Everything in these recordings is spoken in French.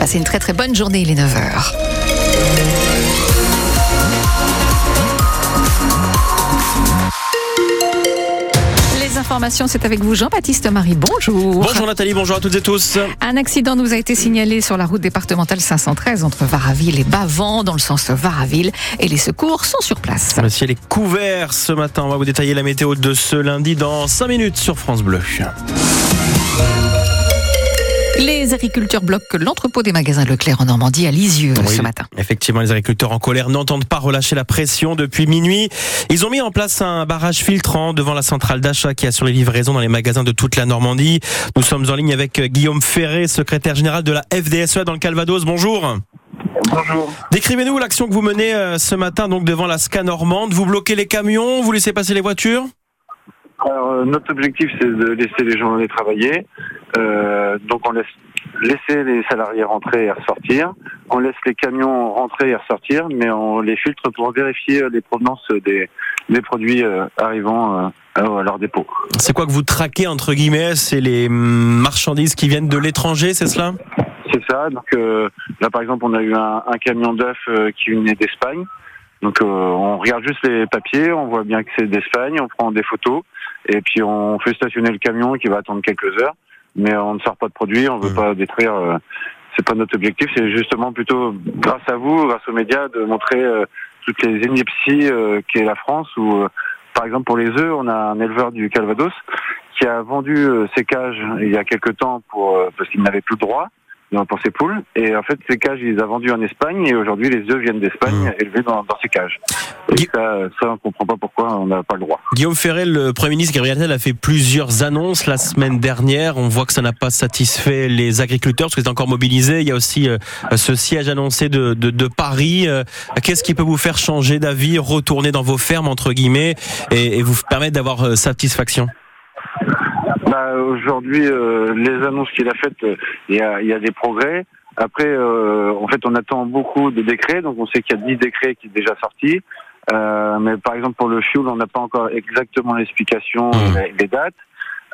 Passez une très très bonne journée, il est 9h. Les informations, c'est avec vous, Jean-Baptiste Marie. Bonjour. Bonjour Nathalie, bonjour à toutes et tous. Un accident nous a été signalé sur la route départementale 513 entre Varaville et Bavant, dans le sens Varaville, et les secours sont sur place. Le ciel est couvert ce matin. On va vous détailler la météo de ce lundi dans 5 minutes sur France Bleu. Les agriculteurs bloquent l'entrepôt des magasins Leclerc en Normandie à Lisieux Oui, ce matin. Effectivement, les agriculteurs en colère n'entendent pas relâcher la pression depuis minuit. Ils ont mis en place un barrage filtrant devant la centrale d'achat qui assure les livraisons dans les magasins de toute la Normandie. Nous sommes en ligne avec Guillaume Ferré, secrétaire général de la FDSEA dans le Calvados. Bonjour. Bonjour. Décrivez-nous l'action que vous menez euh, ce matin donc devant la SCA normande. Vous bloquez les camions, vous laissez passer les voitures? Alors, euh, notre objectif, c'est de laisser les gens aller travailler. Euh, donc, on laisse laisser les salariés rentrer et ressortir. On laisse les camions rentrer et ressortir, mais on les filtre pour vérifier les provenances des, des produits euh, arrivant euh, à leur dépôt. C'est quoi que vous traquez entre guillemets C'est les hum, marchandises qui viennent de l'étranger, c'est cela? C'est ça. Donc euh, là, par exemple, on a eu un, un camion d'œufs euh, qui venait d'Espagne. Donc euh, on regarde juste les papiers, on voit bien que c'est d'Espagne, on prend des photos et puis on fait stationner le camion qui va attendre quelques heures. Mais on ne sort pas de produit, on ne veut Mhm. pas détruire. euh, c'est pas notre objectif. C'est justement plutôt grâce à vous, grâce aux médias, de montrer euh, toutes les inepties euh, qu'est la France. Où, euh, par exemple, pour les œufs, on a un éleveur du Calvados qui a vendu ses cages il y a quelque temps pour euh, parce qu'il n'avait plus le droit donc, pour ses poules. Et en fait, ces cages, il les a vendues en Espagne et aujourd'hui, les œufs viennent d'Espagne Mhm. élevés dans, dans ces cages. Et ça, ça, on comprend pas pourquoi on n'a pas le droit. Guillaume Ferré, le Premier ministre Gabriel Attal a fait plusieurs annonces la semaine dernière. On voit que ça n'a pas satisfait les agriculteurs parce qu'ils sont encore mobilisés. Il y a aussi euh, ce siège annoncé de, de, de Paris. Euh, Qu'est-ce qui peut vous faire changer d'avis, retourner dans vos fermes, entre guillemets, et, et vous permettre d'avoir euh, satisfaction? Bah, aujourd'hui, euh, les annonces qu'il a faites, euh, il y, a, il y a des progrès. Après, euh, en fait, on attend beaucoup de décrets, donc on sait qu'il y a 10 décrets qui sont déjà sortis. Euh, mais par exemple, pour le fioul, on n'a pas encore exactement l'explication, les, les dates.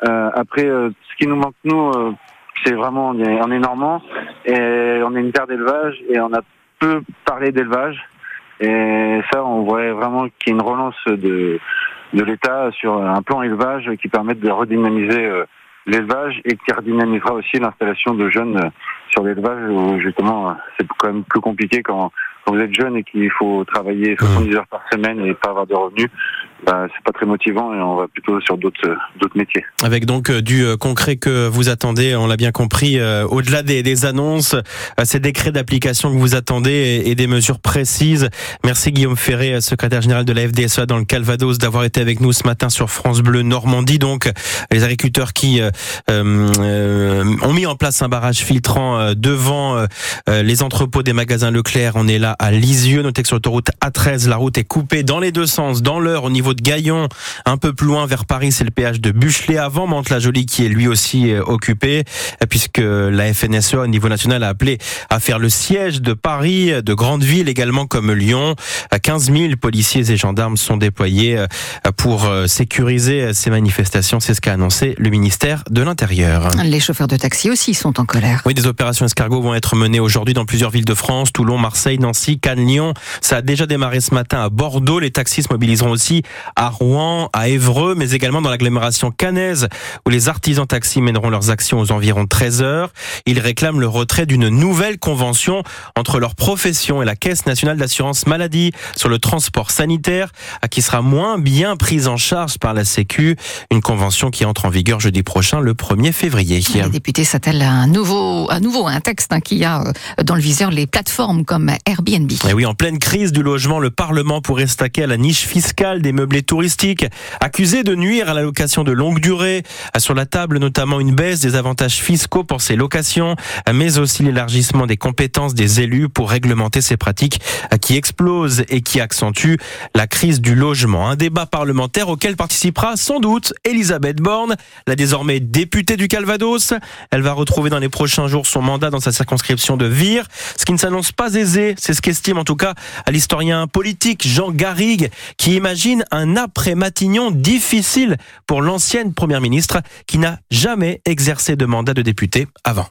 Après, ce qui nous manque, nous, c'est vraiment, on est, on est normand, et on est une terre d'élevage, et on a peu parlé d'élevage. Et ça, on voit vraiment qu'il y a une relance de, de l'État sur un plan élevage qui permette de redynamiser euh, l'élevage et qui redynamisera aussi l'installation de jeunes euh, sur l'élevage où justement euh, c'est quand même plus compliqué quand, quand vous êtes jeune et qu'il faut travailler 70 heures par semaine et pas avoir de revenus. Bah, c'est pas très motivant et on va plutôt sur d'autres d'autres métiers. Avec donc euh, du euh, concret que vous attendez, on l'a bien compris, euh, au-delà des, des annonces, ces décrets d'application que vous attendez et, et des mesures précises. Merci Guillaume Ferré, secrétaire général de la FDSEA dans le Calvados, d'avoir été avec nous ce matin sur France Bleu Normandie. Donc, les agriculteurs qui euh, euh, ont mis en place un barrage filtrant devant les entrepôts des magasins Leclerc. On est là à Lisieux, notez que sur l'autoroute A13, la route est coupée dans les deux sens, dans l'heure au niveau de Gaillon, un peu plus loin vers Paris, c'est le péage de Buchelet avant Mantes-la-Jolie qui est lui aussi euh, occupé, euh, puisque la FNSE au niveau national a appelé à faire le siège de Paris, euh, de grandes villes également comme Lyon. Euh, 15 000 policiers et gendarmes sont déployés euh, pour euh, sécuriser euh, ces manifestations. C'est ce qu'a annoncé le ministère de l'Intérieur. Les chauffeurs de taxi aussi sont en colère. Oui, des opérations escargots vont être menées aujourd'hui dans plusieurs villes de France, Toulon, Marseille, Nancy, Cannes, Lyon. Ça a déjà démarré ce matin à Bordeaux. Les taxis se mobiliseront aussi à Rouen, à Évreux, mais également dans l'agglomération cannaise, où les artisans taxis mèneront leurs actions aux environs 13 heures. Ils réclament le retrait d'une nouvelle convention entre leur profession et la Caisse nationale d'assurance maladie sur le transport sanitaire, qui sera moins bien prise en charge par la Sécu. Une convention qui entre en vigueur jeudi prochain, le 1er février. Les députés s'attellent à un nouveau, à nouveau un texte hein, qui a euh, dans le viseur les plateformes comme Airbnb. Et oui, en pleine crise du logement, le Parlement pourrait stacker à la niche fiscale des meublés touristiques, accusés de nuire à la location de longue durée. Sur la table, notamment une baisse des avantages fiscaux pour ces locations, mais aussi l'élargissement des compétences des élus pour réglementer ces pratiques qui explosent et qui accentuent la crise du logement. Un débat parlementaire auquel participera sans doute Elisabeth Borne, la désormais députée du Calvados. Elle va retrouver dans les prochains jours son mandat dans sa circonscription de Vire, ce qui ne s'annonce pas aisé, ce qu'estime en tout cas à l'historien politique Jean Garrigue, qui imagine un après-Matignon difficile pour l'ancienne première ministre qui n'a jamais exercé de mandat de député avant.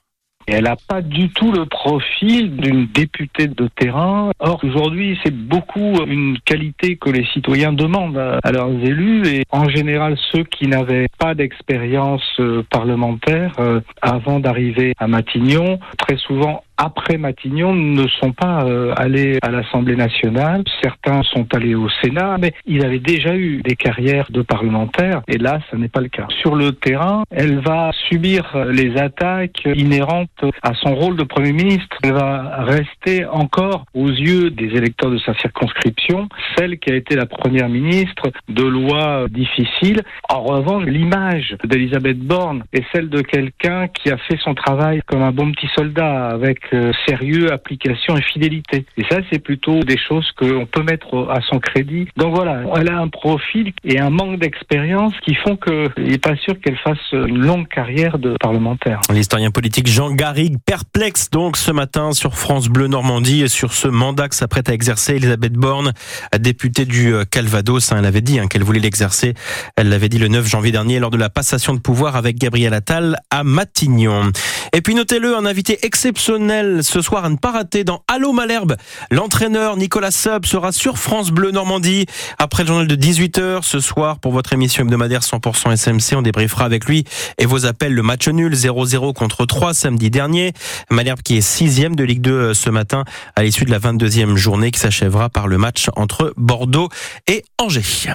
Elle n'a pas du tout le profil d'une députée de terrain. Or, aujourd'hui, c'est beaucoup une qualité que les citoyens demandent à leurs élus et en général ceux qui n'avaient pas d'expérience euh, parlementaire euh, avant d'arriver à Matignon, très souvent après Matignon, ne sont pas euh, allés à l'Assemblée nationale. Certains sont allés au Sénat, mais ils avaient déjà eu des carrières de parlementaires, et là, ce n'est pas le cas. Sur le terrain, elle va subir les attaques inhérentes à son rôle de Premier ministre. Elle va rester encore aux yeux des électeurs de sa circonscription, celle qui a été la Première ministre de lois difficiles. En revanche, l'image d'Elisabeth Borne est celle de quelqu'un qui a fait son travail comme un bon petit soldat avec euh, sérieux, application et fidélité. Et ça, c'est plutôt des choses qu'on peut mettre à son crédit. Donc voilà, elle a un profil et un manque d'expérience qui font qu'il n'est pas sûr qu'elle fasse une longue carrière de parlementaire. L'historien politique Jean Garrigue, perplexe donc ce matin sur France Bleu Normandie et sur ce mandat que s'apprête à exercer Elisabeth Borne, députée du euh, Calvados. Hein, elle avait dit hein, qu'elle voulait l'exercer. Elle l'avait dit le 9 janvier dernier lors de la passation de pouvoir avec Gabriel Attal à Matignon. Et puis notez-le, un invité exceptionnel ce soir à ne pas rater dans Allô Malherbe. L'entraîneur Nicolas Sub sera sur France Bleu Normandie après le journal de 18h ce soir pour votre émission hebdomadaire 100% SMC. On débriefera avec lui et vos appels le match nul 0-0 contre 3 samedi dernier. Malherbe qui est sixième de Ligue 2 euh, ce matin à l'issue de la 22e journée qui s'achèvera par le match entre Bordeaux et Angers.